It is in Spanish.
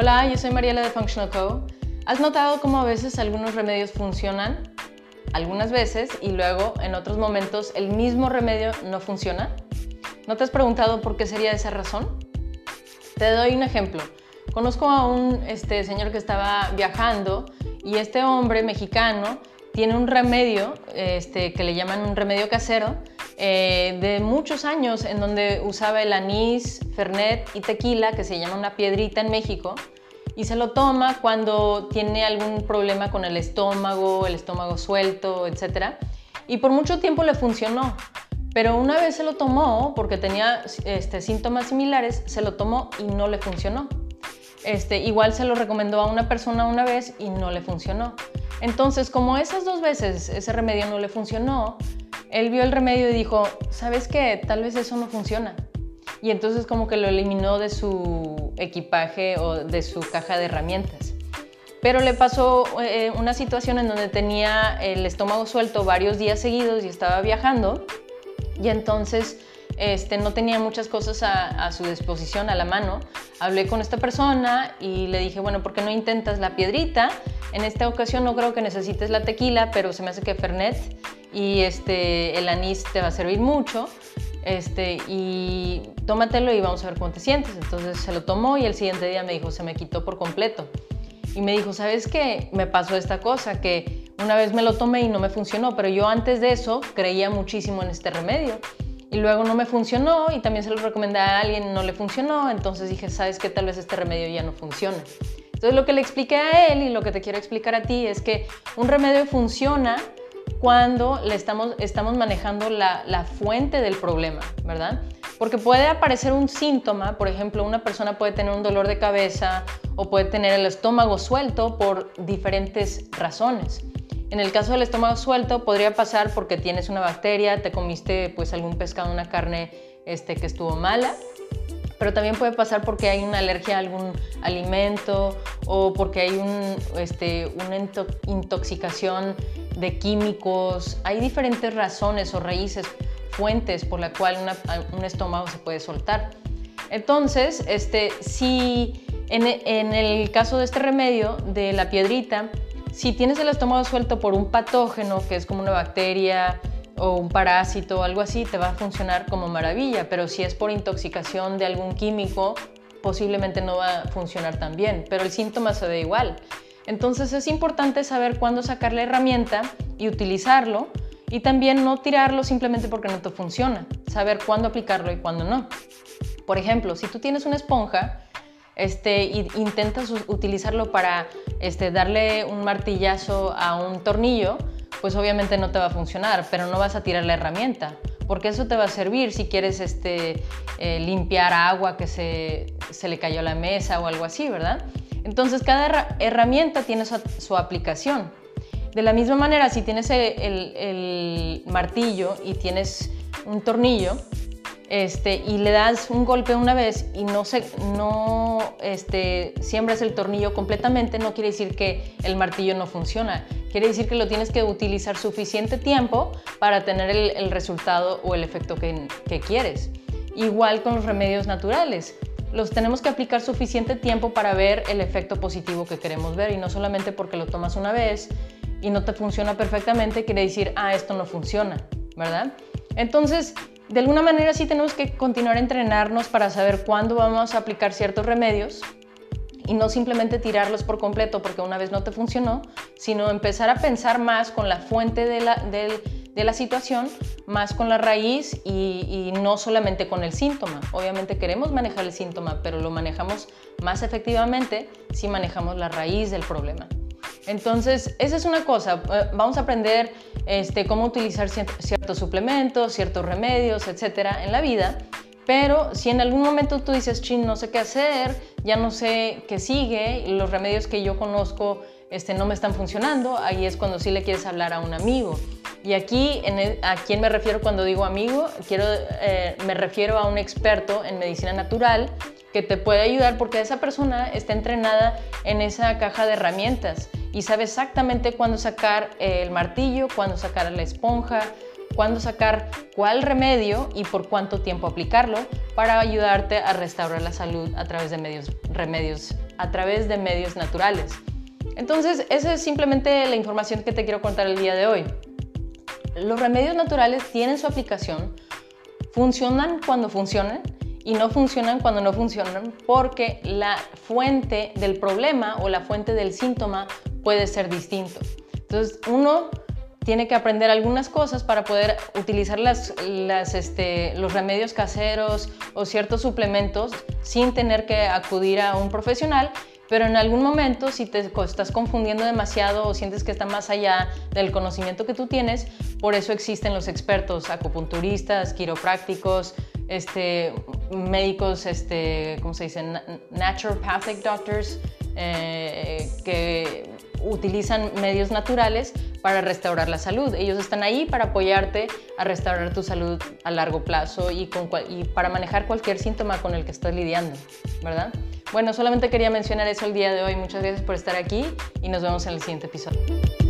Hola, yo soy Mariela de Functional Co. ¿Has notado cómo a veces algunos remedios funcionan? Algunas veces y luego en otros momentos el mismo remedio no funciona. ¿No te has preguntado por qué sería esa razón? Te doy un ejemplo. Conozco a un este, señor que estaba viajando y este hombre mexicano tiene un remedio este, que le llaman un remedio casero eh, de muchos años en donde usaba el anís, fernet y tequila, que se llama una piedrita en México, y se lo toma cuando tiene algún problema con el estómago, el estómago suelto, etc. Y por mucho tiempo le funcionó, pero una vez se lo tomó, porque tenía este, síntomas similares, se lo tomó y no le funcionó. Este, igual se lo recomendó a una persona una vez y no le funcionó. Entonces, como esas dos veces ese remedio no le funcionó, él vio el remedio y dijo, ¿sabes qué? Tal vez eso no funciona. Y entonces como que lo eliminó de su equipaje o de su caja de herramientas. Pero le pasó eh, una situación en donde tenía el estómago suelto varios días seguidos y estaba viajando y entonces este, no tenía muchas cosas a, su disposición, a la mano. Hablé con esta persona y le dije, bueno, ¿por qué no intentas la piedrita? En esta ocasión no creo que necesites la tequila, pero se me hace que Fernet y este, el anís te va a servir mucho. Este, y tómatelo y vamos a ver cómo te sientes. Entonces se lo tomó y el siguiente día me dijo, se me quitó por completo. Y me dijo, ¿sabes qué? Me pasó esta cosa, que una vez me lo tomé y no me funcionó, pero yo antes de eso creía muchísimo en este remedio y luego no me funcionó y también se lo recomendé a alguien, no le funcionó, entonces dije, sabes que tal vez este remedio ya no funciona. Entonces lo que le expliqué a él y lo que te quiero explicar a ti es que un remedio funciona cuando le estamos, estamos manejando la, la fuente del problema, ¿verdad? Porque puede aparecer un síntoma, por ejemplo, una persona puede tener un dolor de cabeza o puede tener el estómago suelto por diferentes razones. En el caso del estómago suelto podría pasar porque tienes una bacteria, te comiste pues algún pescado, una carne este, que estuvo mala, pero también puede pasar porque hay una alergia a algún alimento o porque hay un, este, una intoxicación de químicos. Hay diferentes razones o raíces, fuentes por la cual un estómago se puede soltar. Entonces, este, si en, en el caso de este remedio de la piedrita, si tienes el estómago suelto por un patógeno, que es como una bacteria o un parásito o algo así, te va a funcionar como maravilla, pero si es por intoxicación de algún químico, posiblemente no va a funcionar tan bien, pero el síntoma se ve igual. Entonces es importante saber cuándo sacar la herramienta y utilizarlo y también no tirarlo simplemente porque no te funciona, saber cuándo aplicarlo y cuándo no. Por ejemplo, si tú tienes una esponja, este, intentas utilizarlo para este, darle un martillazo a un tornillo, pues obviamente no te va a funcionar, pero no vas a tirar la herramienta, porque eso te va a servir si quieres este, eh, limpiar agua que se, le cayó a la mesa o algo así, ¿verdad? Entonces cada herramienta tiene su, aplicación. De la misma manera, si tienes el martillo y tienes un tornillo, este, y le das un golpe una vez y no, se, no este, siembras el tornillo completamente, no quiere decir que el martillo no funciona. Quiere decir que lo tienes que utilizar suficiente tiempo para tener el, resultado o el efecto que, que quieres. Igual con los remedios naturales. Los tenemos que aplicar suficiente tiempo para ver el efecto positivo que queremos ver y no solamente porque lo tomas una vez y no te funciona perfectamente, quiere decir, ah, esto no funciona, ¿verdad? Entonces, de alguna manera sí tenemos que continuar a entrenarnos para saber cuándo vamos a aplicar ciertos remedios y no simplemente tirarlos por completo porque una vez no te funcionó, sino empezar a pensar más con la fuente de la, de, la situación, más con la raíz y, y, no solamente con el síntoma. Obviamente queremos manejar el síntoma, pero lo manejamos más efectivamente si manejamos la raíz del problema. Entonces, esa es una cosa. Eh, vamos a aprender este, cómo utilizar ciertos suplementos, ciertos remedios, etcétera, en la vida. Pero si en algún momento tú dices, chin, no sé qué hacer, ya no sé qué sigue, los remedios que yo conozco este, no me están funcionando, ahí es cuando sí le quieres hablar a un amigo. Y aquí, e, ¿a quién me refiero cuando digo amigo? Quiero, eh, me refiero a un experto en medicina natural que te puede ayudar porque esa persona está entrenada en esa caja de herramientas y sabe exactamente cuándo sacar el martillo, cuándo sacar la esponja, cuándo sacar cuál remedio y por cuánto tiempo aplicarlo para ayudarte a restaurar la salud a través de medios, remedios a través de medios naturales. Entonces, esa es simplemente la información que te quiero contar el día de hoy. Los remedios naturales tienen su aplicación, funcionan cuando funcionan y no funcionan cuando no funcionan porque la fuente del problema o la fuente del síntoma puede ser distinto. Entonces, uno tiene que aprender algunas cosas para poder utilizar las, este, los remedios caseros o ciertos suplementos sin tener que acudir a un profesional pero en algún momento si te estás confundiendo demasiado o sientes que está más allá del conocimiento que tú tienes, por eso existen los expertos acupunturistas, quiroprácticos, este, médicos, este, ¿cómo se dice? Naturopathic doctors, eh, que utilizan medios naturales para restaurar la salud. Ellos están ahí para apoyarte a restaurar tu salud a largo plazo y, y para manejar cualquier síntoma con el que estás lidiando, ¿verdad? Bueno, solamente quería mencionar eso el día de hoy. Muchas gracias por estar aquí y nos vemos en el siguiente episodio.